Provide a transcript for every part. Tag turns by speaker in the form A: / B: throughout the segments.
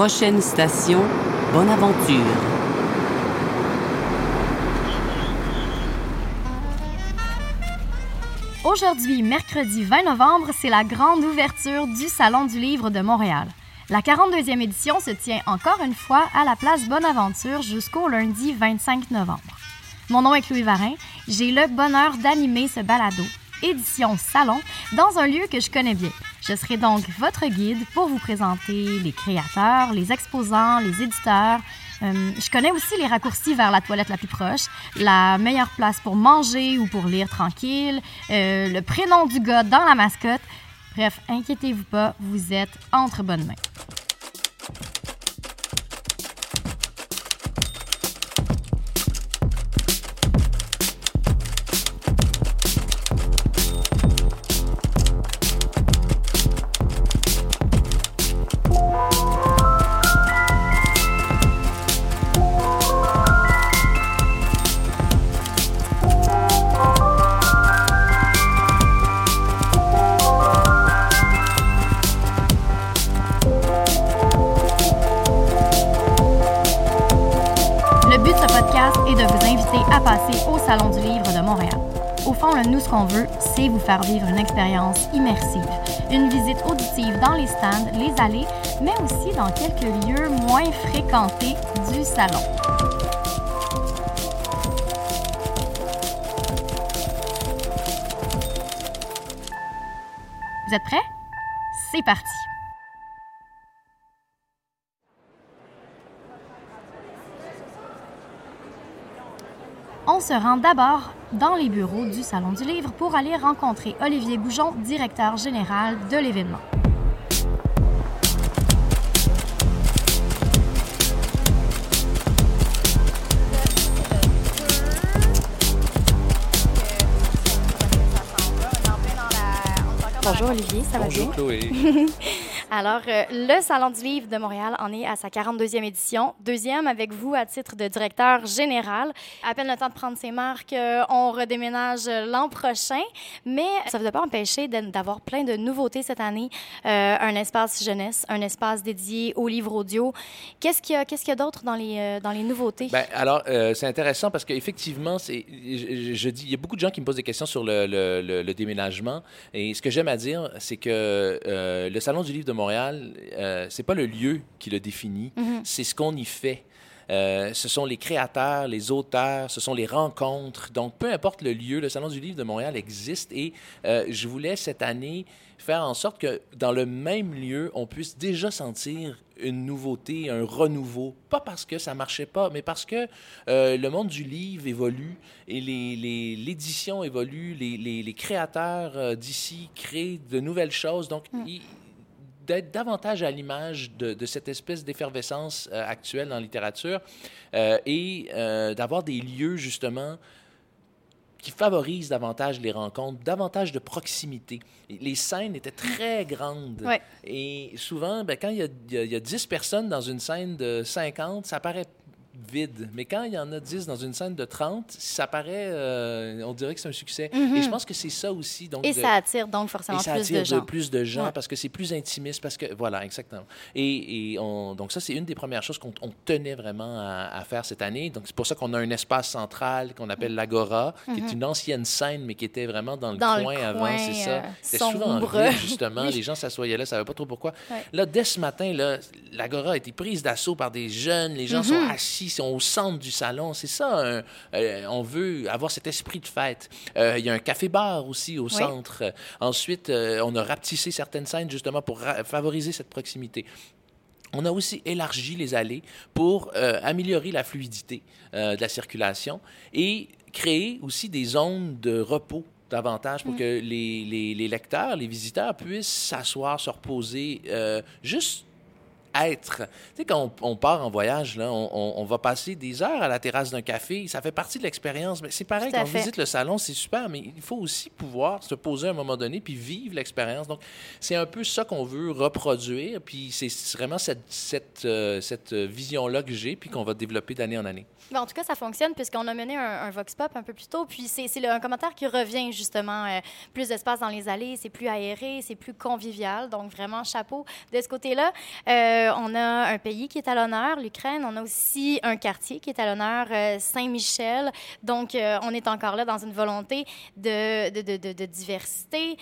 A: Prochaine station, bonne aventure.
B: Aujourd'hui, mercredi 20 novembre, c'est la grande ouverture du Salon du Livre de Montréal. La 42e édition se tient encore une fois à la place Bonaventure jusqu'au lundi 25 novembre. Mon nom est Chloé Varin. J'ai le bonheur d'animer ce balado, édition Salon, dans un lieu que je connais bien. Je serai donc votre guide pour vous présenter les créateurs, les exposants, les éditeurs, euh, je connais aussi les raccourcis vers la toilette la plus proche, la meilleure place pour manger ou pour lire tranquille, euh, le prénom du gars dans la mascotte. Bref, inquiétez-vous pas, vous êtes entre bonnes mains. Veut, c'est vous faire vivre une expérience immersive, une visite auditive dans les stands, les allées, mais aussi dans quelques lieux moins fréquentés du salon. Vous êtes prêts? On se rend d'abord dans les bureaux du Salon du Livre pour aller rencontrer Olivier Goujon, directeur général de l'événement. Bonjour Olivier, ça va bien?
C: Bonjour Chloé.
B: Alors, euh, le Salon du Livre de Montréal en est à sa 42e édition. Deuxième avec vous à titre de directeur général. À peine le temps de prendre ses marques, euh, on redéménage l'an prochain, mais ça ne vous a pas empêché d'avoir plein de nouveautés cette année. Euh, un espace jeunesse, un espace dédié aux livres audio. Qu'est-ce qu'il y a, d'autre dans les, nouveautés?
C: Bien, alors, c'est intéressant parce qu'effectivement, je, dis, il y a beaucoup de gens qui me posent des questions sur le, le déménagement. Et ce que j'aime à dire, c'est que le Salon du Livre de Montréal, euh, c'est pas le lieu qui le définit, mhm. c'est ce qu'on y fait. Euh, ce sont les créateurs, les auteurs, ce sont les rencontres. Donc, peu importe le lieu, le Salon du Livre de Montréal existe et euh, je voulais cette année faire en sorte que dans le même lieu, on puisse déjà sentir une nouveauté, un renouveau. Pas parce que ça marchait pas, mais parce que euh, le monde du livre évolue et l'édition les, évolue, les, les créateurs d'ici créent de nouvelles choses. Donc, mm d'être davantage à l'image de, cette espèce d'effervescence euh, actuelle dans la littérature euh, et euh, d'avoir des lieux justement qui favorisent davantage les rencontres, davantage de proximité. Les scènes étaient très grandes. Et souvent, ben, quand il y, a, il y, a, 10 personnes dans une scène de 50, ça paraît vide. Mais quand il y en a 10 dans une scène de 30, ça paraît, euh, on dirait que c'est un succès.
B: Mhm.
C: Et je pense que c'est ça aussi. Donc,
B: et ça attire donc forcément
C: et ça
B: plus
C: attire
B: de gens.
C: plus de gens parce que c'est plus intimiste, parce que, voilà, exactement. Et, et on, donc ça, c'est une des premières choses qu'on tenait vraiment à, faire cette année. Donc c'est pour ça qu'on a un espace central qu'on appelle l'Agora, qui est mhm. une ancienne scène, mais qui était vraiment dans le coin avant, c'est ça. Euh,
B: C'était
C: souvent en justement. Les gens s'assoyaient là, ne savaient pas trop pourquoi. Là, dès ce matin, l'Agora a été prise d'assaut par des jeunes. Les gens sont mhm. Assis, sont au centre du salon. C'est ça, euh, on veut avoir cet esprit de fête. Euh, il y a un café-bar aussi au centre. Ensuite, euh, on a rapetissé certaines scènes justement pour favoriser cette proximité. On a aussi élargi les allées pour améliorer la fluidité de la circulation et créer aussi des zones de repos davantage pour mm. que les, les, les, lecteurs, les visiteurs puissent s'asseoir, se reposer, juste être. Tu sais, quand on, part en voyage, là, on, va passer des heures à la terrasse d'un café. Ça fait partie de l'expérience. Mais c'est pareil, quand on visite le salon, c'est super, mais il faut aussi pouvoir se poser à un moment donné puis vivre l'expérience. Donc, c'est un peu ça qu'on veut reproduire. Puis c'est vraiment cette, cette, euh, cette vision-là que j'ai, puis qu'on va développer d'année en année.
B: En tout cas, ça fonctionne puisqu'on a mené un, Vox Pop un peu plus tôt. Puis c'est un commentaire qui revient justement. Euh, plus d'espace dans les allées, c'est plus aéré, c'est plus convivial. Donc vraiment, chapeau de ce côté-là. Euh, Euh, on a un pays qui est à l'honneur, l'Ukraine. On a aussi un quartier qui est à l'honneur, euh, Saint-Michel. Donc, euh, on est encore là dans une volonté de, diversité,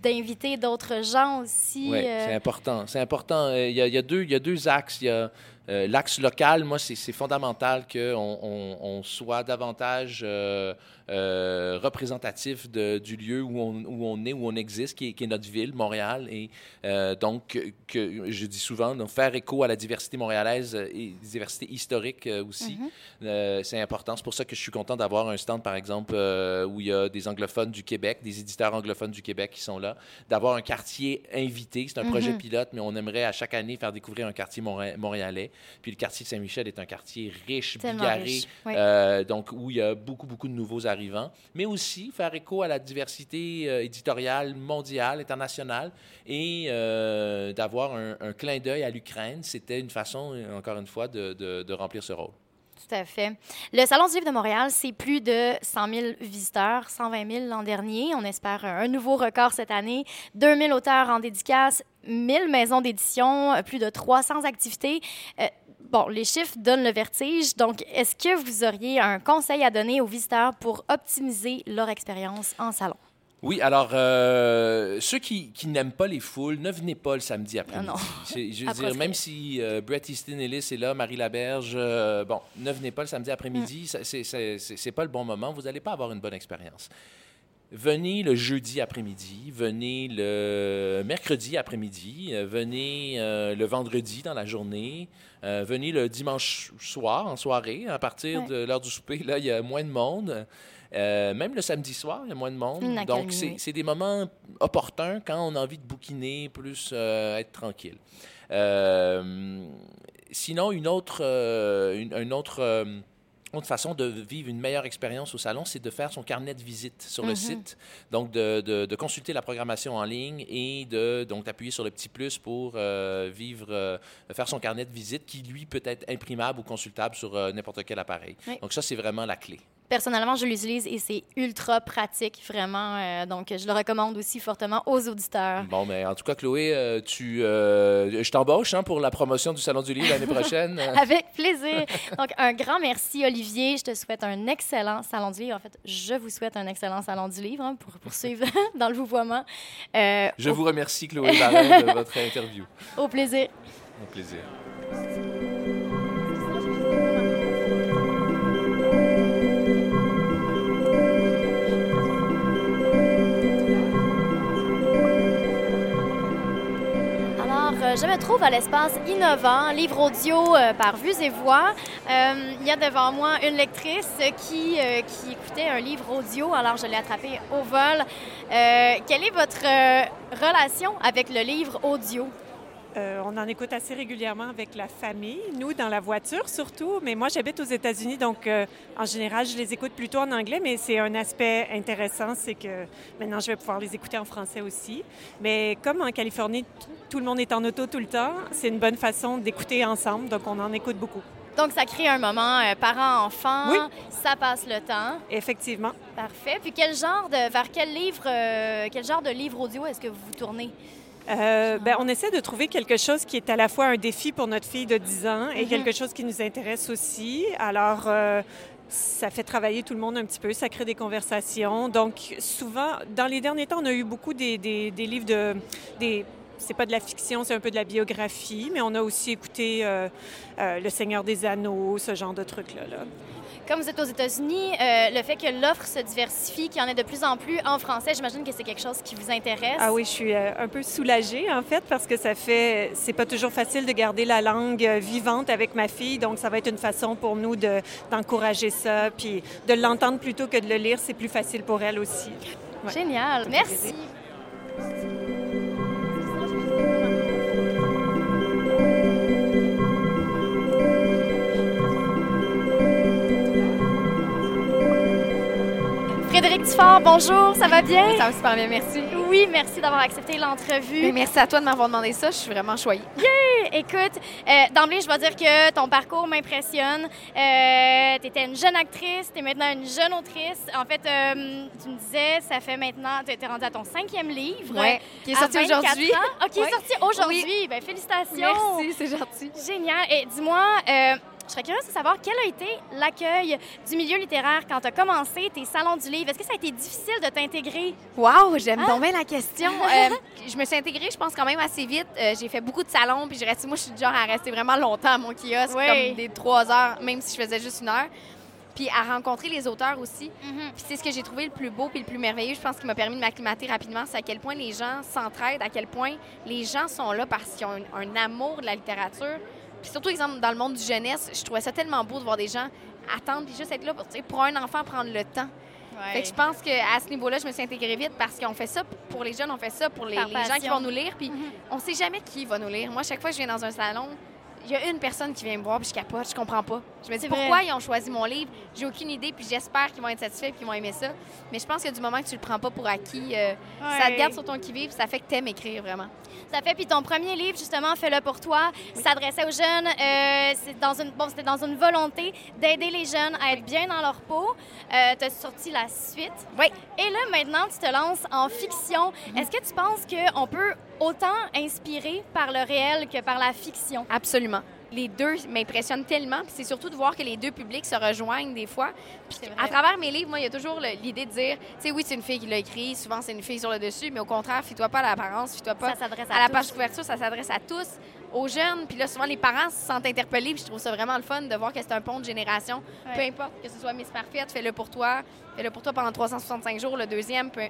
B: d'inviter d'autres gens aussi.
C: Oui, c'est important. C'est important. Il y, a, il, y a deux, il y a deux axes. Il y a l'axe local. Moi, c'est fondamental qu'on on, on, soit davantage euh, euh, représentatif de, du lieu où on, où on, est, où on existe, qui est, qui est notre ville, Montréal. Et euh, donc, que, je dis souvent, donc, faire écho à la diversité montréalaise et diversité historique aussi, mm -hmm. c'est important. C'est pour ça que je suis content d'avoir un stand, par exemple, où il y a des anglophones du Québec, des éditeurs anglophones du Québec qui sont d'avoir un quartier invité. C'est un mm -hmm. projet pilote, mais on aimerait à chaque année faire découvrir un quartier montréalais. Puis le quartier de Saint-Michel est un quartier riche,
B: Tellement
C: bigarré,
B: riche, oui.
C: euh, donc où il y a beaucoup, beaucoup de nouveaux arrivants, mais aussi faire écho à la diversité euh, éditoriale mondiale, internationale, et euh, d'avoir un, un, clin d'œil à l'Ukraine. C'était une façon, encore une fois, de, de, de remplir ce rôle.
B: Le Salon du livre de Montréal, c'est plus de 100 000 visiteurs, 120 000 l'an dernier. On espère un nouveau record cette année. 2 000 auteurs en dédicace, 1000 maisons d'édition, plus de 300 activités. Euh, bon, les chiffres donnent le vertige. Donc, est-ce que vous auriez un conseil à donner aux visiteurs pour optimiser leur expérience en salon?
C: Oui, alors, euh, ceux qui, qui n'aiment pas les foules, ne venez pas le samedi après-midi.
B: Non, non.
C: Je veux dire, même si euh, Bret Easton Ellis est là, Marie Laberge, euh, bon, ne venez pas le samedi après-midi, mm. c'est pas le bon moment, vous n'allez pas avoir une bonne expérience. Venez le jeudi après-midi, venez le mercredi après-midi, venez euh, le vendredi dans la journée, venez le dimanche soir, en soirée, à partir ouais. de l'heure du souper, là, il y a moins de monde. Euh, même le samedi soir, il y a moins de monde.
B: Mmh,
C: Donc, c'est des moments opportuns quand on a envie de bouquiner, plus euh, être tranquille. Euh, sinon, une autre, une, une, autre, autre façon de vivre une meilleure expérience au salon, c'est de faire son carnet de visite sur le mmh. site. Donc, de, de, de, consulter la programmation en ligne et de donc d'appuyer sur le petit plus pour vivre, faire son carnet de visite qui, lui, peut être imprimable ou consultable sur n'importe quel appareil. Oui. Donc, ça, c'est vraiment la clé.
B: Personnellement, je l'utilise et c'est ultra pratique, vraiment. Euh, donc, je le recommande aussi fortement aux auditeurs.
C: Bon, mais en tout cas, Chloé, euh, tu, euh, je t'embauche hein, pour la promotion du Salon du Livre l'année prochaine.
B: Avec plaisir. Donc, un grand merci, Olivier. Je te souhaite un excellent Salon du Livre. En fait, je vous souhaite un excellent Salon du Livre hein, pour poursuivre dans le vouvoiement.
C: je au... vous remercie, Chloé Barret, de votre interview.
B: Au plaisir.
C: Au plaisir.
B: Je me trouve à l'espace innovant, livre audio euh, par Vues et Voix. Euh, il y a devant moi une lectrice qui, euh, qui écoutait un livre audio, alors je l'ai attrapé au vol. quelle est votre relation avec le livre audio?
D: Euh, on en écoute assez régulièrement avec la famille, nous dans la voiture surtout, mais moi j'habite aux États-Unis, donc euh, en général je les écoute plutôt en anglais, mais c'est un aspect intéressant, c'est que maintenant je vais pouvoir les écouter en français aussi. Mais comme en Californie, tout le monde est en auto tout le temps, c'est une bonne façon d'écouter ensemble, donc on en écoute beaucoup.
B: Donc, ça crée un moment euh, parent-enfant.
D: Oui.
B: Ça passe le temps.
D: Effectivement.
B: Parfait. Puis, quel genre de, vers quel livre, euh, quel genre de livre audio est-ce que vous vous tournez?
D: Euh, ben, on essaie de trouver quelque chose qui est à la fois un défi pour notre fille de 10 ans et mm -hmm. quelque chose qui nous intéresse aussi. Alors, euh, ça fait travailler tout le monde un petit peu, ça crée des conversations. Donc, souvent, dans les derniers temps, on a eu beaucoup des, des, des livres de... Des, c'est pas de la fiction, c'est un peu de la biographie, mais on a aussi écouté euh, euh, Le Seigneur des Anneaux, ce genre de trucs-là. Là.
B: Comme vous êtes aux États-Unis, euh, le fait que l'offre se diversifie, qu'il y en ait de plus en plus en français, j'imagine que c'est quelque chose qui vous intéresse.
D: Ah oui, je suis euh, un peu soulagée en fait parce que ça fait, c'est pas toujours facile de garder la langue euh, vivante avec ma fille, donc ça va être une façon pour nous de, d'encourager ça, puis de l'entendre plutôt que de le lire, c'est plus facile pour elle aussi.
B: Ouais. Génial, merci. Frédéric Dufort, bonjour, ça va bien?
E: Ça va super bien, merci.
B: Oui, merci d'avoir accepté l'entrevue.
E: Merci à toi de m'avoir demandé ça. Je suis vraiment choyée.
B: Écoute, euh, d'emblée, je dois dire que ton parcours m'impressionne. Euh, tu étais une jeune actrice, tu es maintenant une jeune autrice. En fait, euh, tu me disais, ça fait maintenant, tu es rendue à ton cinquième livre.
E: Ouais, qui est sorti
B: 24
E: aujourd'hui.
B: OK, qui est sorti aujourd'hui.
E: Oui.
B: Ben, félicitations.
E: Merci, c'est gentil.
B: Génial. Et dis-moi, euh, je serais curieuse de savoir quel a été l'accueil du milieu littéraire quand tu as commencé tes salons du livre. Est-ce que ça a été difficile de t'intégrer?
E: Wow, j'aime
B: Ah.
E: la question. Euh, je me suis intégrée, je pense, quand même assez vite. Euh, j'ai fait beaucoup de salons, puis j'ai resté, moi, je suis du genre à rester vraiment longtemps à mon kiosque,
B: Oui.
E: comme des trois heures, même si je faisais juste une heure. Puis à rencontrer les auteurs aussi. Puis c'est ce que j'ai trouvé le plus beau puis le plus merveilleux, je pense, qui m'a permis de m'acclimater rapidement, c'est à quel point les gens s'entraident, à quel point les gens sont là parce qu'ils ont un, un amour de la littérature. Puis surtout, exemple, dans le monde du jeunesse, je trouvais ça tellement beau de voir des gens attendre puis juste être là pour, un enfant prendre le temps. Fait que je pense qu'à ce niveau-là, je me suis intégrée vite parce qu'on fait ça pour les jeunes, on fait ça pour les, gens qui vont nous lire. Puis on sait jamais qui va nous lire. Moi, chaque fois que je viens dans un salon, il y a une personne qui vient me voir puis je capote, je comprends pas. Je me dis pourquoi
B: vrai.
E: ils ont choisi mon livre? J'ai aucune idée puis j'espère qu'ils vont être satisfaits et qu'ils vont aimer ça. Mais je pense que du moment que tu le prends pas pour acquis, euh, ça te garde sur ton qui-vive, ça fait que t'aimes écrire vraiment.
B: Ça fait, puis ton premier livre, justement, Fais-le pour toi, s'adressait aux jeunes. euh, c'est dans une, bon, c'était dans une volonté d'aider les jeunes à être bien dans leur peau. Euh, tu as sorti la suite.
E: Oui.
B: Et là, maintenant, tu te lances en fiction. Est-ce que tu penses qu'on peut autant inspirer par le réel que par la fiction?
E: Absolument. Les deux m'impressionnent tellement, puis c'est surtout de voir que les deux publics se rejoignent des fois. Puis à travers mes livres, moi, il y a toujours l'idée de dire, tu sais, oui, c'est une fille qui l'a écrit, souvent c'est une fille sur le dessus, mais au contraire, fie-toi pas à l'apparence, fie-toi pas
B: Ça à
E: à la page couverture, ça s'adresse à tous, aux jeunes, puis là, souvent les parents se sentent interpellés, puis je trouve ça vraiment le fun de voir que c'est un pont de génération.
B: Ouais.
E: Peu importe que ce soit Miss Parfaite, fais-le pour toi, fais-le pour toi pendant 365 jours, le deuxième, peu-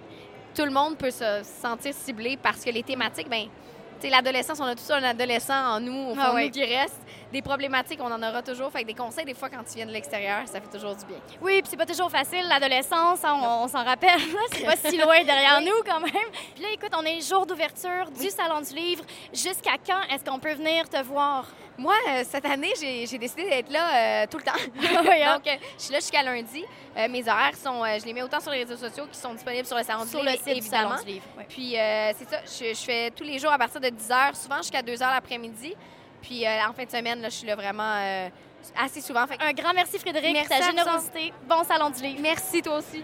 E: tout le monde peut se sentir ciblé parce que les thématiques, ben l'adolescence, on a tous un adolescent en nous, au fond
B: Ah
E: nous qui reste. Des problématiques, on en aura toujours. Fait que des conseils, des fois, quand tu viens de l'extérieur, ça fait toujours du bien.
B: Oui, puis c'est pas toujours facile, l'adolescence, hein, on, on s'en rappelle. c'est pas si loin derrière nous quand même. Puis là, écoute, on est jour d'ouverture du Salon du Livre. Jusqu'à quand est-ce qu'on peut venir te voir?
E: Moi, euh, cette année, j'ai décidé d'être là euh, tout le temps.
B: Hein?
E: Donc, euh, je suis là jusqu'à lundi. Euh, mes horaires sont, je les mets autant sur les réseaux sociaux qui sont disponibles sur le salon
B: Sur
E: du
B: le
E: livre,
B: site du Salon
E: évidemment.
B: du Livre. oui.
E: Puis c'est ça, je, je fais tous les jours à partir de 10 h, souvent jusqu'à 2 h l'après-midi. Puis euh, en fin de semaine, là, je suis là vraiment euh, assez souvent. Fait
B: Un grand merci, Frédéric,
E: Merci
B: ta
E: à vous
B: générosité. Bon Salon du Livre.
E: merci toi aussi.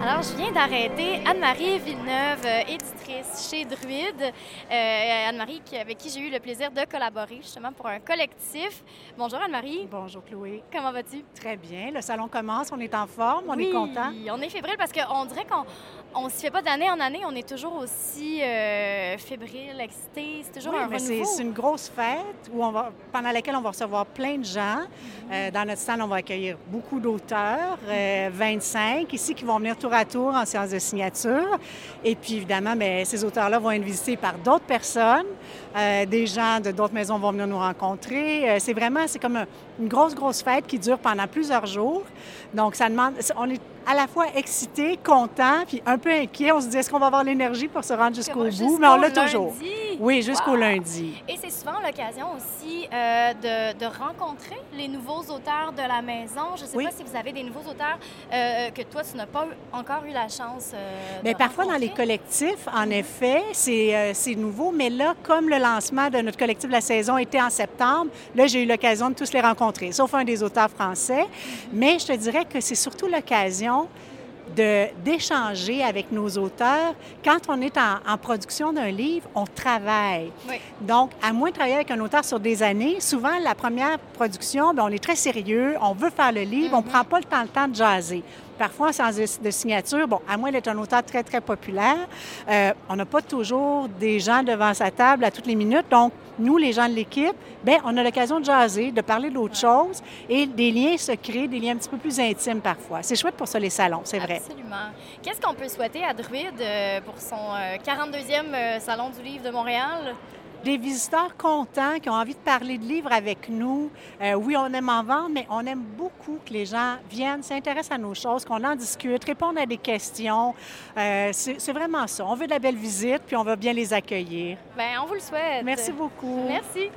B: Alors, je viens d'arrêter Anne-Marie Villeneuve, euh, chez Druide. Euh, Anne-Marie, avec qui j'ai eu le plaisir de collaborer justement pour un collectif. Bonjour Anne-Marie,
F: Bonjour Chloé.
B: comment vas-tu?
F: Très bien. Le salon commence, on est en forme, on
B: Oui,
F: est content.
B: on est fébrile parce qu'on dirait qu'on on se fait pas d'année en année, on est toujours aussi euh, fébrile, excité. C'est toujours
F: Oui,
B: un renouveau.
F: c'est une grosse fête où on va, pendant laquelle on va recevoir plein de gens. Euh, dans notre stand, on va accueillir beaucoup d'auteurs, euh, 25 ici qui vont venir tour à tour en séance de signature. Et puis évidemment, mais ces auteurs-là vont être visités par d'autres personnes. Euh, des gens de d'autres maisons vont venir nous rencontrer. Euh, c'est vraiment, c'est comme un- une grosse, grosse fête qui dure pendant plusieurs jours. Donc, ça demande, on est à la fois excité, content, puis un peu inquiet. On se dit, est-ce qu'on va avoir l'énergie pour se rendre jusqu'au bout?
B: Jusqu'au
F: Mais on l'a
B: lundi.
F: toujours. Oui, jusqu'au
B: Wow.
F: lundi.
B: Et c'est souvent l'occasion aussi euh, de, de rencontrer les nouveaux auteurs de la maison. Je ne sais
F: Oui.
B: pas si vous avez des nouveaux auteurs euh, que toi, tu n'as pas encore eu la chance euh, de
F: parfois, dans les collectifs, en effet, c'est c'est nouveau. Mais là, comme le lancement de notre collectif de la saison était en septembre, là, j'ai eu l'occasion de tous les rencontrer, sauf un des auteurs français. Mais je te dirais que c'est surtout l'occasion d'échanger avec nos auteurs. Quand on est en, en production d'un livre, on travaille.
B: Oui.
F: Donc, à moins de travailler avec un auteur sur des années, souvent, la première production, bien, on est très sérieux, on veut faire le livre, on ne prend pas le temps, le temps de jaser. Parfois, sans de, de signature, bon, à moins d'être un auteur très, très populaire, euh, on n'a pas toujours des gens devant sa table à toutes les minutes. Donc, nous, les gens de l'équipe, bien, on a l'occasion de jaser, de parler d'autres choses et des liens se créent, des liens un petit peu plus intimes parfois. C'est chouette pour ça, les salons, c'est vrai.
B: Absolument. Qu'est-ce qu'on peut souhaiter à Druide euh, pour son euh, 42e euh, Salon du Livre de Montréal?
F: Des visiteurs contents qui ont envie de parler de livres avec nous. Euh, oui, on aime en vendre, mais on aime beaucoup que les gens viennent, s'intéressent à nos choses, qu'on en discute, répondent à des questions. Euh, c'est vraiment ça. On veut de la belle visite, puis on va bien les accueillir.
E: Bien, on vous le souhaite.
F: Merci beaucoup.
E: Merci.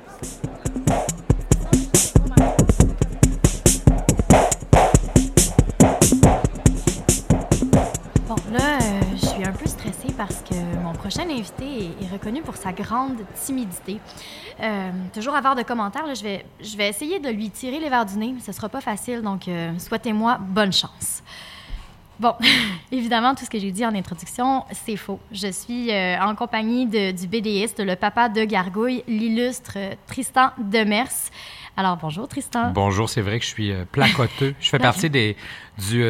B: Parce que mon prochain invité est, est reconnu pour sa grande timidité. Euh, toujours avoir de commentaires, là, je, vais, je vais essayer de lui tirer les verres du nez, mais ce sera pas facile, donc euh, souhaitez-moi bonne chance. Bon, évidemment, tout ce que j'ai dit en introduction, c'est faux. Je suis euh, en compagnie de- du BDiste, le papa de Gargouille, l'illustre Tristan Demers. Alors, bonjour Tristan.
G: Bonjour, c'est vrai que je suis placoteux. Je fais partie des, du,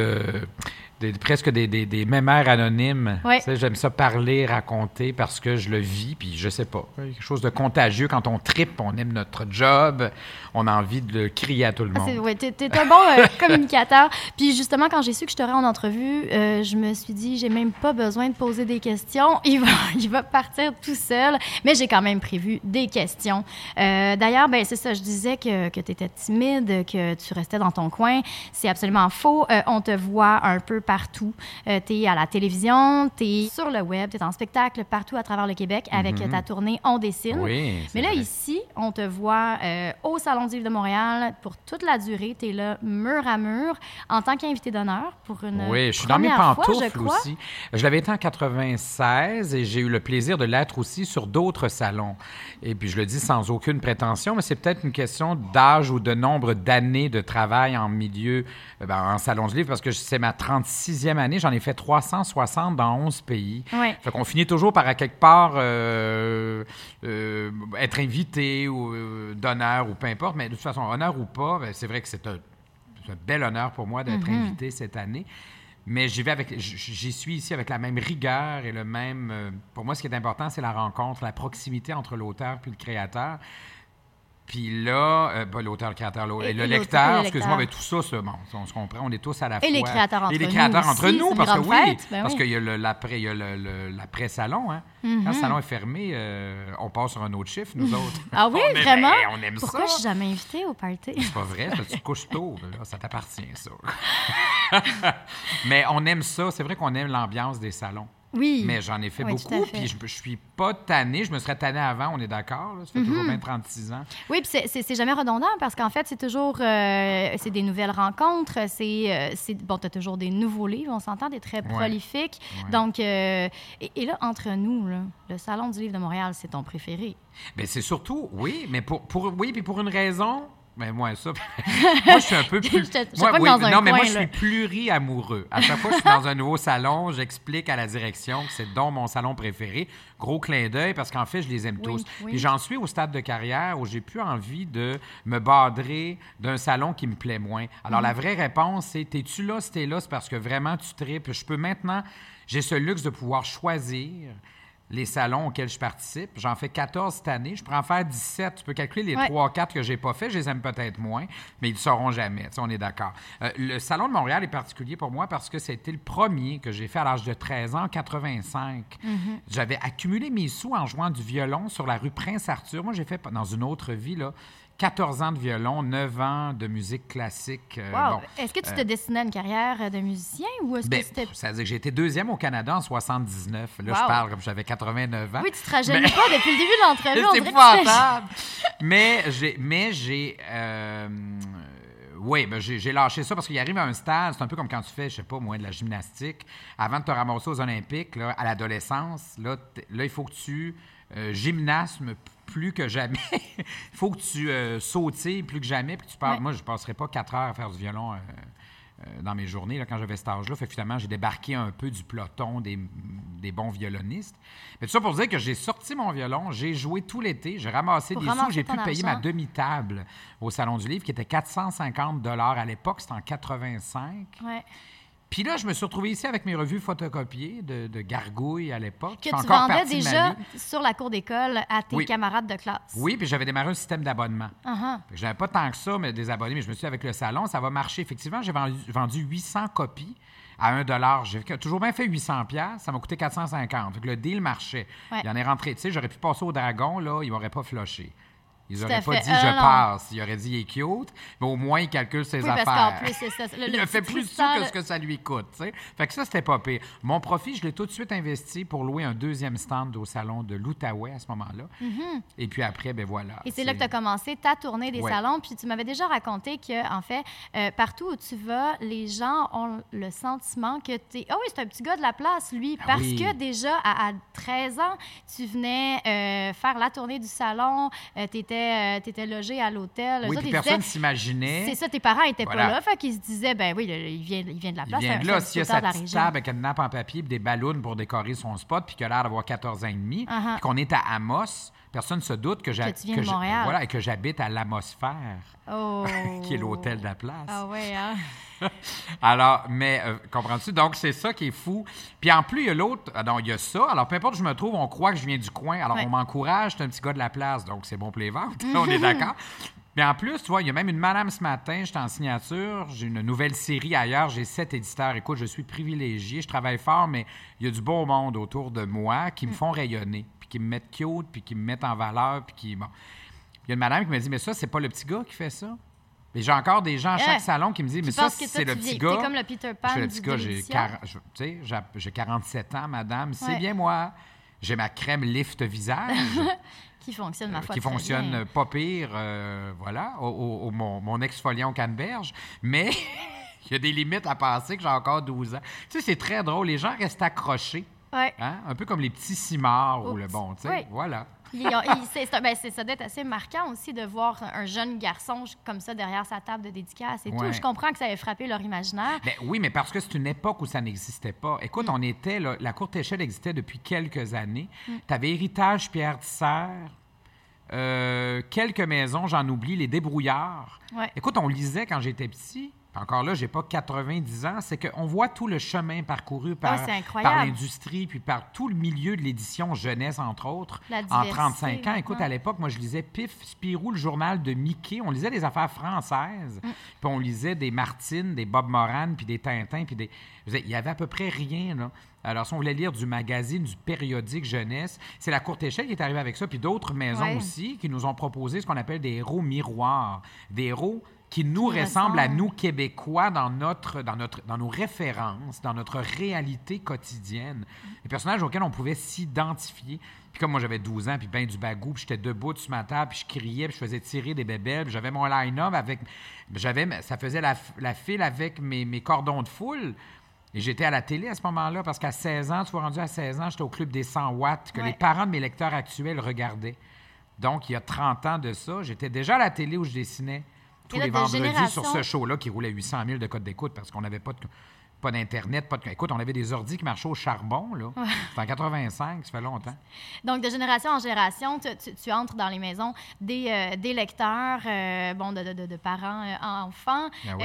G: des- presque des, des, des mémères anonymes.
B: Ouais.
G: Tu sais, J'aime ça parler, raconter parce que je le vis, puis je sais pas. Quelque chose de contagieux quand on tripe, on aime notre job, on a envie de le crier à tout le
B: Ah,
G: monde.
B: ouais, t'es, un bon euh, communicateur. Puis justement, quand j'ai su que je t'aurais en entrevue, euh, je me suis dit, j'ai même pas besoin de poser des questions. Il va, il va partir tout seul. Mais j'ai quand même prévu des questions. Euh, d'ailleurs, ben c'est ça, je disais que, que tu étais timide, que tu restais dans ton coin. C'est absolument faux. On te voit un peu partout. Euh, tu es à la télévision, tu es sur le web, tu es en spectacle partout à travers le Québec avec
G: Mhm.
B: ta tournée On dessine.
G: Oui,
B: Mais là,
G: vrai.
B: ici, on te voit euh, au Salon du Livre de Montréal pour toute la durée. Tu es là mur à mur en tant qu'invité d'honneur pour une
G: Oui, je suis dans mes
B: première fois,
G: pantoufles
B: je crois.
G: aussi. Je l'avais été en 96 et j'ai eu le plaisir de l'être aussi sur d'autres salons. Et puis je le dis sans aucune prétention, mais c'est peut-être une question d'âge ou de nombre d'années de travail en milieu, euh, ben, en salon du livre, parce que c'est ma 36e année. J'en ai fait 360 dans 11 pays.
B: Ouais.
G: Fait qu'on finit toujours par à quelque part euh, euh, être invité ou euh, d'honneur ou peu importe, mais de toute façon, honneur ou pas, ben, c'est vrai que c'est un, bel honneur pour moi d'être
B: Mhm.
G: invité cette année. Mais j'y vais avec, j'y suis ici avec la même rigueur et le même. euh, pour moi, ce qui est important, c'est la rencontre, la proximité entre l'auteur puis le créateur. Puis là, euh, pas l'auteur, le créateur,
B: Et-
G: et le lecteur,
B: le
G: excuse-moi, mais tout ça, c'est bon, on se comprend, on est tous à la
B: Et
G: fois.
B: les créateurs entre
G: Et les créateurs entre nous, parce que oui,
B: fête, ben
G: parce
B: oui.
G: qu'il y a l'après-salon, hein. Quand le salon est fermé, euh, on passe sur un autre chiffre, nous autres.
B: Ah oui,
G: On
B: vraiment?
G: ben, on aime
B: Pourquoi
G: ça.
B: je suis jamais invitée au party?
G: C'est pas vrai, ça, tu couches tôt, là, ça t'appartient, ça. Mais on aime ça, c'est vrai qu'on aime l'ambiance des salons.
B: Oui.
G: Mais j'en ai fait
B: Oui,
G: beaucoup, puis je, je suis pas tanné. Je me serais tanné avant, on est d'accord. Ça fait
B: Mhm.
G: toujours bien 36 ans.
B: Oui, puis c'est- jamais redondant parce qu'en fait, c'est toujours euh, c'est des nouvelles rencontres. C'est euh, c'est- bon, t'as toujours des nouveaux livres. On s'entend des très prolifiques.
G: Ouais.
B: Donc, euh, et, et là, entre nous, là, le Salon du Livre de Montréal, c'est ton préféré.
G: Mais c'est surtout, oui, mais pour, pour oui, puis pour une raison. Mais moi, ça. moi, je suis un peu plus.
B: Je te- je te
G: moi,
B: pogne
G: oui,
B: dans un
G: non, mais moi, je suis pluri-amoureux. À chaque fois que je suis dans un nouveau salon, j'explique à la direction que c'est donc mon salon préféré. Gros clin d'œil, parce qu'en fait, je les aime
B: Oui,
G: tous.
B: oui.
G: Puis j'en suis au stade de carrière où j'ai plus envie de me badrer d'un salon qui me plaît moins. Alors,
B: Mhm.
G: la vraie réponse, c'est t'es-tu là, si t'es là, c'est parce que vraiment tu tripes. Je peux maintenant, j'ai ce luxe de pouvoir choisir les salons auxquels je participe. J'en fais 14 cette année. Je pourrais en faire 17. Tu peux calculer les
B: Ouais.
G: 3 4 que j'ai pas fait. Je les aime peut-être moins, mais ils ne sauront jamais. Tu sais, on est d'accord. Euh, le Salon de Montréal est particulier pour moi parce que c'était le premier que j'ai fait à l'âge de 13 ans, en 85. J'avais accumulé mes sous en jouant du violon sur la rue Prince-Arthur. Moi, j'ai fait dans une autre vie, là, 14 ans de violon, 9 ans de musique classique. Euh,
B: Wow.
G: bon.
B: Est-ce que tu te destinais à une carrière de musicien ou est-ce
G: Ben,
B: que c'était.
G: ça veut dire que j'ai été deuxième au Canada en 79. Là,
B: Wow.
G: je parle comme j'avais 89 ans.
B: Oui, tu te rajeunis pas depuis le début de l'entrevue.
G: C'est épouvantable. mais j'ai, mais j'ai, euh, oui, ben j'ai, lâché ça parce qu'il arrive à un stade, c'est un peu comme quand tu fais, je sais pas moi, de la gymnastique. Avant de te ramasser aux Olympiques, là, à l'adolescence, là, là, il faut que tu euh, gymnasmes plus que jamais. Il faut que tu euh, sautilles plus que jamais. Puis que tu parles.
B: Ouais.
G: Moi, je passerai pas quatre heures à faire du violon. euh, euh, dans mes journées, là, quand j'avais cet âge-là. Fait que finalement, j'ai débarqué un peu du peloton des, des bons violonistes. Mais tout ça pour dire que j'ai sorti mon violon, j'ai joué tout l'été, j'ai ramassé
B: Pour
G: des sous, j'ai pu payer
B: argent.
G: ma demi-table au Salon du Livre, qui était 450 à l'époque, c'était en 85.
B: Ouais.
G: Puis là, je me suis retrouvé ici avec mes revues photocopiées de, de Gargouille à l'époque.
B: Que tu vendais déjà sur la cour d'école à tes
G: Oui.
B: camarades de classe.
G: Oui, puis j'avais démarré un système d'abonnement.
B: Uh-huh.
G: Fait que J'avais pas tant que ça, mais des abonnés, mais je me suis dit, avec le salon, ça va marcher. Effectivement, j'ai vendu, vendu 800 copies à 1 J'ai toujours bien fait 800 pièces, ça m'a coûté 450. Fait que le deal marchait.
B: Ouais.
G: Il en est rentré, tu sais, j'aurais pu passer au dragon, là, ils m'auraient pas flushé. Ils
B: Tout
G: auraient
B: à
G: pas
B: fait.
G: dit
B: Euh,
G: je
B: non.
G: passe. Ils auraient dit il est cute, mais au moins il calcule ses
B: Oui,
G: affaires.
B: parce qu'en plus, c'est ça. Le-
G: il a fait plus de sous que ce que ça lui coûte. tu sais. Fait que ça, c'était pas pire. Mon profit, je l'ai tout de suite investi pour louer un deuxième stand au salon de l'Outaouais à ce moment-là. Et puis après, ben voilà.
B: Mm-hmm. Et c'est là que tu as commencé ta tournée des
G: Ouais.
B: salons. Puis tu m'avais déjà raconté que, en fait, euh, partout où tu vas, les gens ont le sentiment que tu es. Ah oui, c'est un petit gars de la place, lui.
G: Ah
B: Parce
G: oui.
B: que déjà, à, à 13 ans, tu venais euh, faire la tournée du salon, tu étais, logé à l'hôtel.
G: Oui,
B: autres,
G: puis personne s'imaginait.
B: C'est ça, tes parents étaient
G: Voilà.
B: pas là. Fait qu'ils se disaient, ben oui, il vient, il vient de la
G: Il
B: place.
G: vient
B: c'est
G: de là, s'il y a sa petite table avec une nappe en papier et des ballons pour décorer son spot, puis qu'il a l'air d'avoir 14 ans et demi,
B: Uh-huh.
G: puis qu'on est à Amos, personne ne se doute que, j'ha-
B: Que tu viens de
G: je-
B: Montréal.
G: voilà, et que j'habite à l'Atmosphère,
B: Oh.
G: qui est l'hôtel de la place.
B: Ah ouais, hein?
G: Alors, mais euh, comprends-tu? Donc, c'est ça qui est fou. Puis en plus, il y a l'autre. ah non, il y a ça. Alors, peu importe où je me trouve, on croit que je viens du coin. Alors,
B: Ouais.
G: on m'encourage, c'est un petit gars de la place, donc c'est bon pour les ventes. on est d'accord. Mais en plus, tu vois, il y a même une madame ce matin, j'étais en signature, j'ai une nouvelle série ailleurs, j'ai sept éditeurs. Écoute, je suis privilégié, je travaille fort, mais il y a du beau monde autour de moi qui
B: Mm.
G: me font rayonner, puis qui me mettent cute, puis qui me mettent en valeur, puis qui. Bon. Il y a une madame qui me dit, mais ça, c'est pas le petit gars qui fait ça? Mais j'ai encore des gens à chaque
B: Eh,
G: salon qui me disent, mais
B: Tu
G: ça, c'est le petit gars.
B: Comme le Peter Pan
G: Je suis le petit gars, j'ai
B: l'édition.
G: quar- je- tu sais, j'ai- j'ai 47 ans, madame. C'est
B: Ouais.
G: bien moi. J'ai ma crème lift visage
B: Qui fonctionne, ma
G: euh,
B: foi,
G: qui fonctionne
B: bien.
G: pas pire, euh, voilà, au, au- au- mon, mon exfoliant canneberge. Mais il y a des limites à passer que j'ai encore 12 ans. Tu sais, c'est très drôle. Les gens restent accrochés,
B: Ouais.
G: hein? un peu comme les petits cimards ou le bon, tu sais.
B: Oui.
G: Voilà.
B: Ben, ça doit être assez marquant aussi de voir un jeune garçon comme ça derrière sa table de dédicace et
G: Ouais.
B: tout. Je comprends que ça ait frappé leur imaginaire.
G: Ben oui, mais parce que c'est une époque où ça n'existait pas. Écoute,
B: Mm.
G: on était, là, la courte échelle existait depuis quelques années. Tu avais Héritage Pierre Tisser, euh, quelques maisons, j'en oublie, les débrouillards.
B: Ouais.
G: Écoute, on lisait quand j'étais petit. Encore là, j'ai pas 90 ans. C'est qu'on voit tout le chemin parcouru par,
B: Ah,
G: par l'industrie, puis par tout le milieu de l'édition jeunesse, entre autres, en
B: diversité,
G: 35 ans. Écoute,
B: ouais.
G: à l'époque, moi, je lisais Pif, Spirou, le journal de Mickey. On lisait des affaires françaises.
B: Mm.
G: Puis on lisait des Martine, des Bob Moran, puis des Tintins, puis des... Dire, Il y avait à peu près rien, là. Alors, si on voulait lire du magazine, du périodique jeunesse, c'est la courte échelle qui est arrivée avec ça, puis d'autres maisons
B: Ouais.
G: aussi qui nous ont proposé ce qu'on appelle des héros miroirs. Des héros qui nous ressemblent à nous, Québécois, dans, notre, dans, notre, dans nos références, dans notre réalité quotidienne. Des personnages auxquels on pouvait s'identifier. Puis comme moi, j'avais 12 ans, puis ben du bagou, puis j'étais debout sur ma table, puis je criais, puis je faisais tirer des bébelles, puis j'avais mon line-up avec... J'avais, ça faisait la, la file avec mes, mes cordons de foule. Et j'étais à la télé à ce moment-là, parce qu'à 16 ans, tu vois, rendu à 16 ans, j'étais au club des 100 watts, que
B: Ouais.
G: les parents de mes lecteurs actuels regardaient. Donc, il y a 30 ans de ça, j'étais déjà à la télé où je dessinais tous les vendredis sur ce show-là qui roulait 800 000 de codes d'écoute parce qu'on n'avait pas de pas d'Internet, pas de... Écoute, on avait des ordis qui marchaient au charbon, là. C'était en 85, ça fait longtemps.
B: Donc, de génération en génération, tu, tu- tu entres dans les maisons des, euh, des lecteurs, euh, bon, de, de- de- de parents euh, enfants.
G: Ah oui.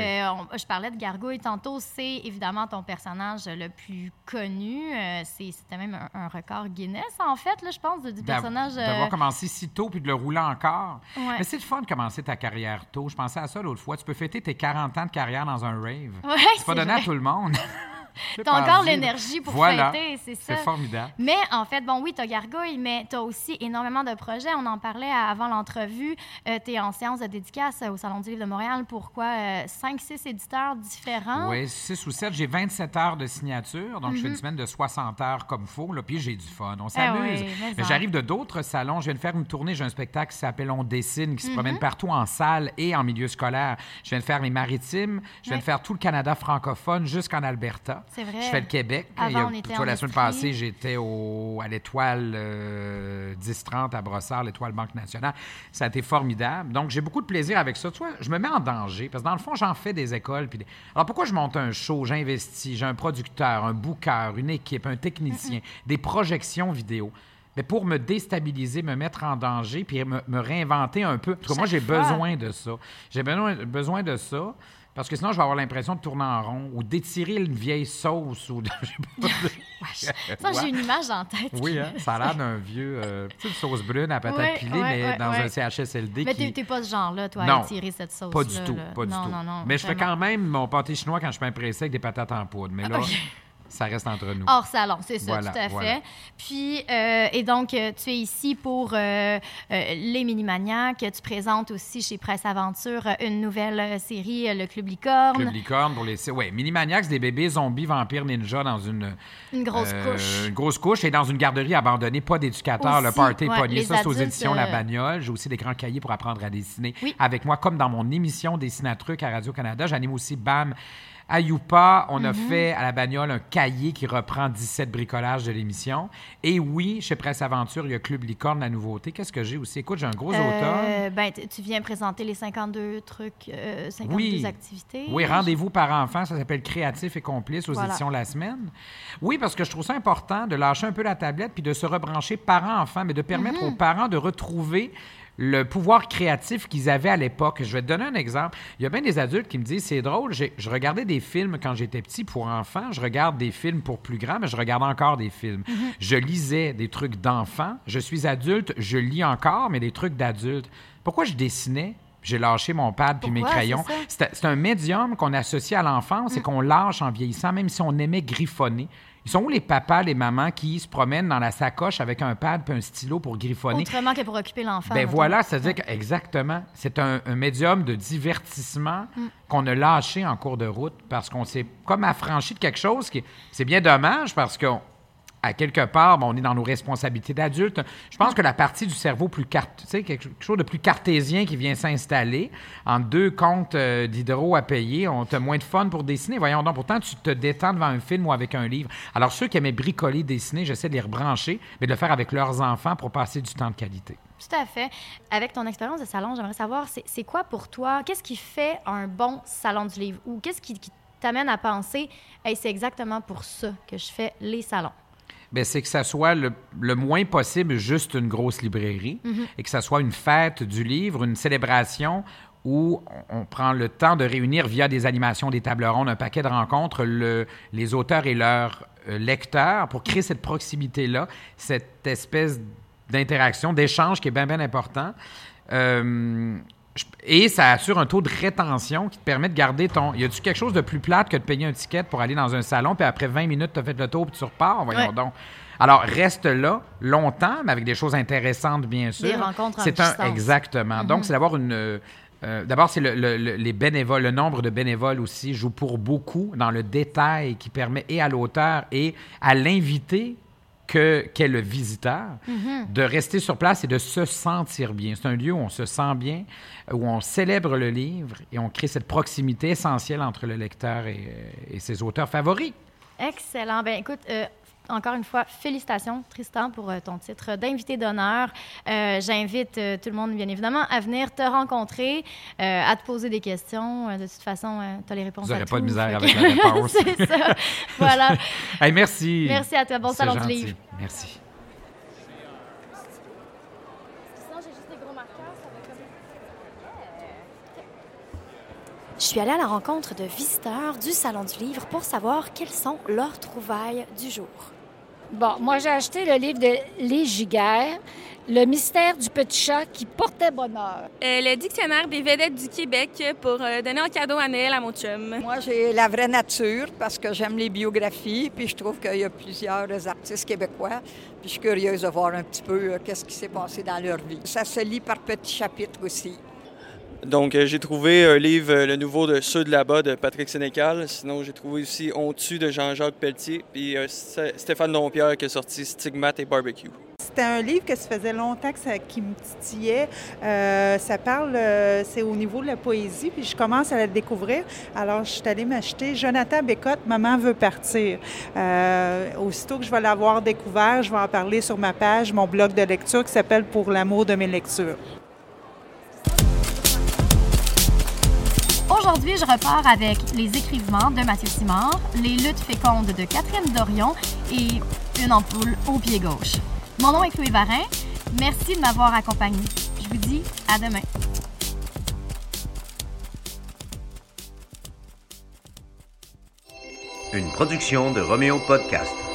B: On- je parlais de Gargouille tantôt. C'est évidemment ton personnage le plus connu. C'est- C'était même un, un record Guinness, en fait, là, je pense, du personnage.
G: D'avoir commencé si tôt puis de le rouler encore.
B: Ouais.
G: Mais c'est le fun de commencer ta carrière tôt. Je pensais à ça l'autre fois. Tu peux fêter tes 40 ans de carrière dans un rave.
B: Ouais,
G: c'est pas donné à tout le monde. Je
B: T'as
G: pas
B: encore l'énergie pour
G: Voilà.
B: fêter, c'est ça.
G: C'est formidable.
B: Mais en fait, bon, oui, tu as Gargouille, mais tu as aussi énormément de projets. On en parlait avant l'entrevue. tu es en séance de dédicace au Salon du Livre de Montréal. Pourquoi? 5-6 éditeurs différents?
G: Oui, 6 ou 7. J'ai 27 heures de signature, donc je fais une semaine de 60 heures comme faut, là, puis j'ai du fun. On s'amuse.
B: Mhm. oui, mais
G: mais
B: ça.
G: j'arrive de d'autres salons. Je viens de faire une tournée. J'ai un spectacle qui s'appelle On dessine, qui se
B: Mhm.
G: promène partout en salle et en milieu scolaire. Je viens de faire les maritimes. Je viens de faire tout le Canada francophone jusqu'en Alberta.
B: C'est vrai.
G: Je fais le Québec.
B: Avant,
G: a-
B: on était
G: toi,
B: en
G: la semaine passée, j'étais à l'étoile euh, 10-30 à Brossard, l'étoile Banque nationale. Ça a été formidable. Donc, j'ai beaucoup de plaisir avec ça. Tu vois, je me mets en danger parce que dans le fond, j'en fais des écoles. Puis des- Alors, pourquoi je monte un show? J'investis, j'ai un producteur, un booker, une équipe, un technicien, des projections vidéo. Mais pour me déstabiliser, me mettre en danger, puis me, me réinventer un peu. Parce que moi, j'ai besoin de ça. J'ai besoin, besoin de ça. Parce que sinon, je vais avoir l'impression de tourner en rond ou d'étirer une vieille sauce. Ou de-.
B: Ça, j'ai une image en tête.
G: Oui, hein, ça a l'air d'un vieux. euh, sauce brune à patate
B: Ouais,
G: pilée, mais dans un CHSLD
B: Mais
G: qui.
B: t'es pas ce genre-là, toi,
G: Non,
B: à tirer cette sauce
G: Pas du tout, pas du
B: non,
G: tout.
B: Non, non,
G: mais je fais quand même mon pâté chinois quand je suis pressé avec des patates en poudre. Mais là,
B: Ok.
G: Ça reste entre nous.
B: Hors salon, c'est ça,
G: Voilà,
B: tout à
G: voilà.
B: fait. Puis, euh, et donc, euh, tu es ici pour euh, euh, les Minimaniacs. Tu présentes aussi chez Presse Aventure une nouvelle série, Le Club Licorne.
G: Club licorne pour les. Ouais, Minimaniacs, des bébés zombies vampires ninja dans une.
B: Une grosse
G: euh,
B: couche.
G: Une grosse couche et dans une garderie abandonnée, pas d'éducateur, le party
B: ouais,
G: pogné. Ça, c'est aux éditions La Bagnole. J'ai aussi des grands cahiers pour apprendre à dessiner
B: Oui.
G: avec moi, comme dans mon émission Dessinatruc à Radio-Canada. J'anime aussi BAM. À Youpa, on a
B: Mm-hmm.
G: fait à la bagnole un cahier qui reprend 17 bricolages de l'émission. Et oui, chez Presse Aventure, il y a Club Licorne, la nouveauté. Qu'est-ce que j'ai aussi? Écoute, j'ai un gros automne.
B: Euh, ben, t- tu viens présenter les 52 trucs, euh, 52
G: Oui.
B: activités.
G: Oui, rendez-vous par enfant, ça s'appelle Créatif et complice aux
B: Voilà.
G: éditions La Semaine. Oui, parce que je trouve ça important de lâcher un peu la tablette puis de se rebrancher parents-enfants, mais de permettre
B: Mhm.
G: aux parents de retrouver le pouvoir créatif qu'ils avaient à l'époque. Je vais te donner un exemple. Il y a bien des adultes qui me disent, c'est drôle, je regardais des films quand j'étais petit pour enfants, je regarde des films pour plus grands, mais je regarde encore des films.
B: Mhm.
G: Je lisais des trucs d'enfants, je suis adulte, je lis encore, mais des trucs d'adultes. Pourquoi je dessinais? J'ai lâché mon pad puis mes crayons.
B: c'est
G: un médium qu'on associe à l'enfance
B: Mm.
G: et qu'on lâche en vieillissant, même si on aimait griffonner. Ils sont où les papas, les mamans qui se promènent dans la sacoche avec un pad puis un stylo pour griffonner?
B: Autrement que pour occuper l'enfant.
G: Ben voilà, c'est-à-dire que, exactement, c'est un, un médium de divertissement
B: Mm.
G: qu'on a lâché en cours de route parce qu'on s'est comme affranchi de quelque chose qui c'est bien dommage parce qu'on à quelque part, bon, on est dans nos responsabilités d'adultes. Je pense que la partie du cerveau plus cart... tu sais, quelque chose de plus cartésien qui vient s'installer en deux comptes euh, d'hydro à payer, on a moins de fun pour dessiner. Voyons donc, pourtant, tu te détends devant un film ou avec un livre. Alors, ceux qui aimaient bricoler, dessiner, j'essaie de les rebrancher, mais de le faire avec leurs enfants pour passer du temps de qualité.
B: Tout à fait. Avec ton expérience de salon, j'aimerais savoir, c'est quoi pour toi, qu'est-ce qui fait un bon salon du livre? Ou qu'est-ce qui, qui t'amène à penser, hey, c'est exactement pour ça que je fais les salons?
G: Ben, c'est que ça soit le, le moins possible juste une grosse librairie et que ça soit une fête du livre, une célébration où on, prend le temps de réunir via des animations, des tables rondes, un paquet de rencontres, le- les auteurs et leurs euh, lecteurs pour créer cette proximité-là, cette espèce d'interaction, d'échange qui est bien, bien important. Euh, et ça assure un taux de rétention qui te permet de garder ton. Y a-tu quelque chose de plus plate que de payer un ticket pour aller dans un salon, puis après 20 minutes, tu as fait le tour, puis tu repars? Voyons
B: Ouais.
G: donc. Alors, reste là longtemps, mais avec des choses intéressantes, bien sûr.
B: Des rencontres
G: C'est un. Exactement. Donc, c'est d'avoir une. euh, euh, D'abord, c'est le, le- le- les bénévoles, le nombre de bénévoles aussi joue pour beaucoup dans le détail qui permet et à l'auteur et à l'invité que qu'est le visiteur de rester sur place et de se sentir bien. C'est un lieu où on se sent bien, où on célèbre le livre et on crée cette proximité essentielle entre le lecteur et, et ses auteurs favoris.
B: Excellent. Ben écoute, euh, encore une fois, félicitations, Tristan, pour euh, ton titre d'invité d'honneur. Euh, J'invite euh, tout le monde, bien évidemment, à venir te rencontrer, euh, à te poser des questions. De toute façon, tu as les réponses
G: Vous n'aurez
B: tout.
G: pas de misère avec la réponse.
B: C'est ça. Voilà.
G: Hey, merci.
B: Merci à toi. Bon salon du livre.
G: Merci.
B: Je suis allée à la rencontre de visiteurs du Salon du Livre pour savoir quelles sont leurs trouvailles du jour.
H: Bon, moi, j'ai acheté le livre de Les Giguères, Le mystère du petit chat qui portait bonheur.
I: Euh, le dictionnaire des vedettes du Québec pour euh, donner en cadeau à Noël à mon chum.
J: Moi, j'ai La vraie nature parce que j'aime les biographies, puis je trouve qu'il y a plusieurs artistes québécois, puis je suis curieuse de voir un petit peu euh, qu'est-ce qui s'est passé dans leur vie. Ça se lit par petits chapitres aussi.
K: Donc, euh, j'ai trouvé un livre, euh, le nouveau de Ceux de là-bas de Patrick Sénécal. Sinon, j'ai trouvé aussi On tue de Jean-Jacques Pelletier. Puis euh, Sté- Stéphane Dompierre qui a sorti Stigmate et Barbecue.
L: C'était un livre que ça faisait longtemps que ça, qui me titillait. Euh, ça parle, euh, c'est au niveau de la poésie, puis je commence à la découvrir. Alors, je suis allée m'acheter Jonathan Bécotte, Maman veut partir. Euh, aussitôt que je vais l'avoir découvert, je vais en parler sur ma page, mon blog de lecture qui s'appelle Pour l'amour de mes lectures.
B: Aujourd'hui, je repars avec Les écrivements de Mathieu Simard, Les luttes fécondes de Catherine Dorion et Une ampoule au pied gauche. Mon nom est Chloé Varin. Merci de m'avoir accompagnée. Je vous dis à demain.
M: Une production de Roméo Podcast.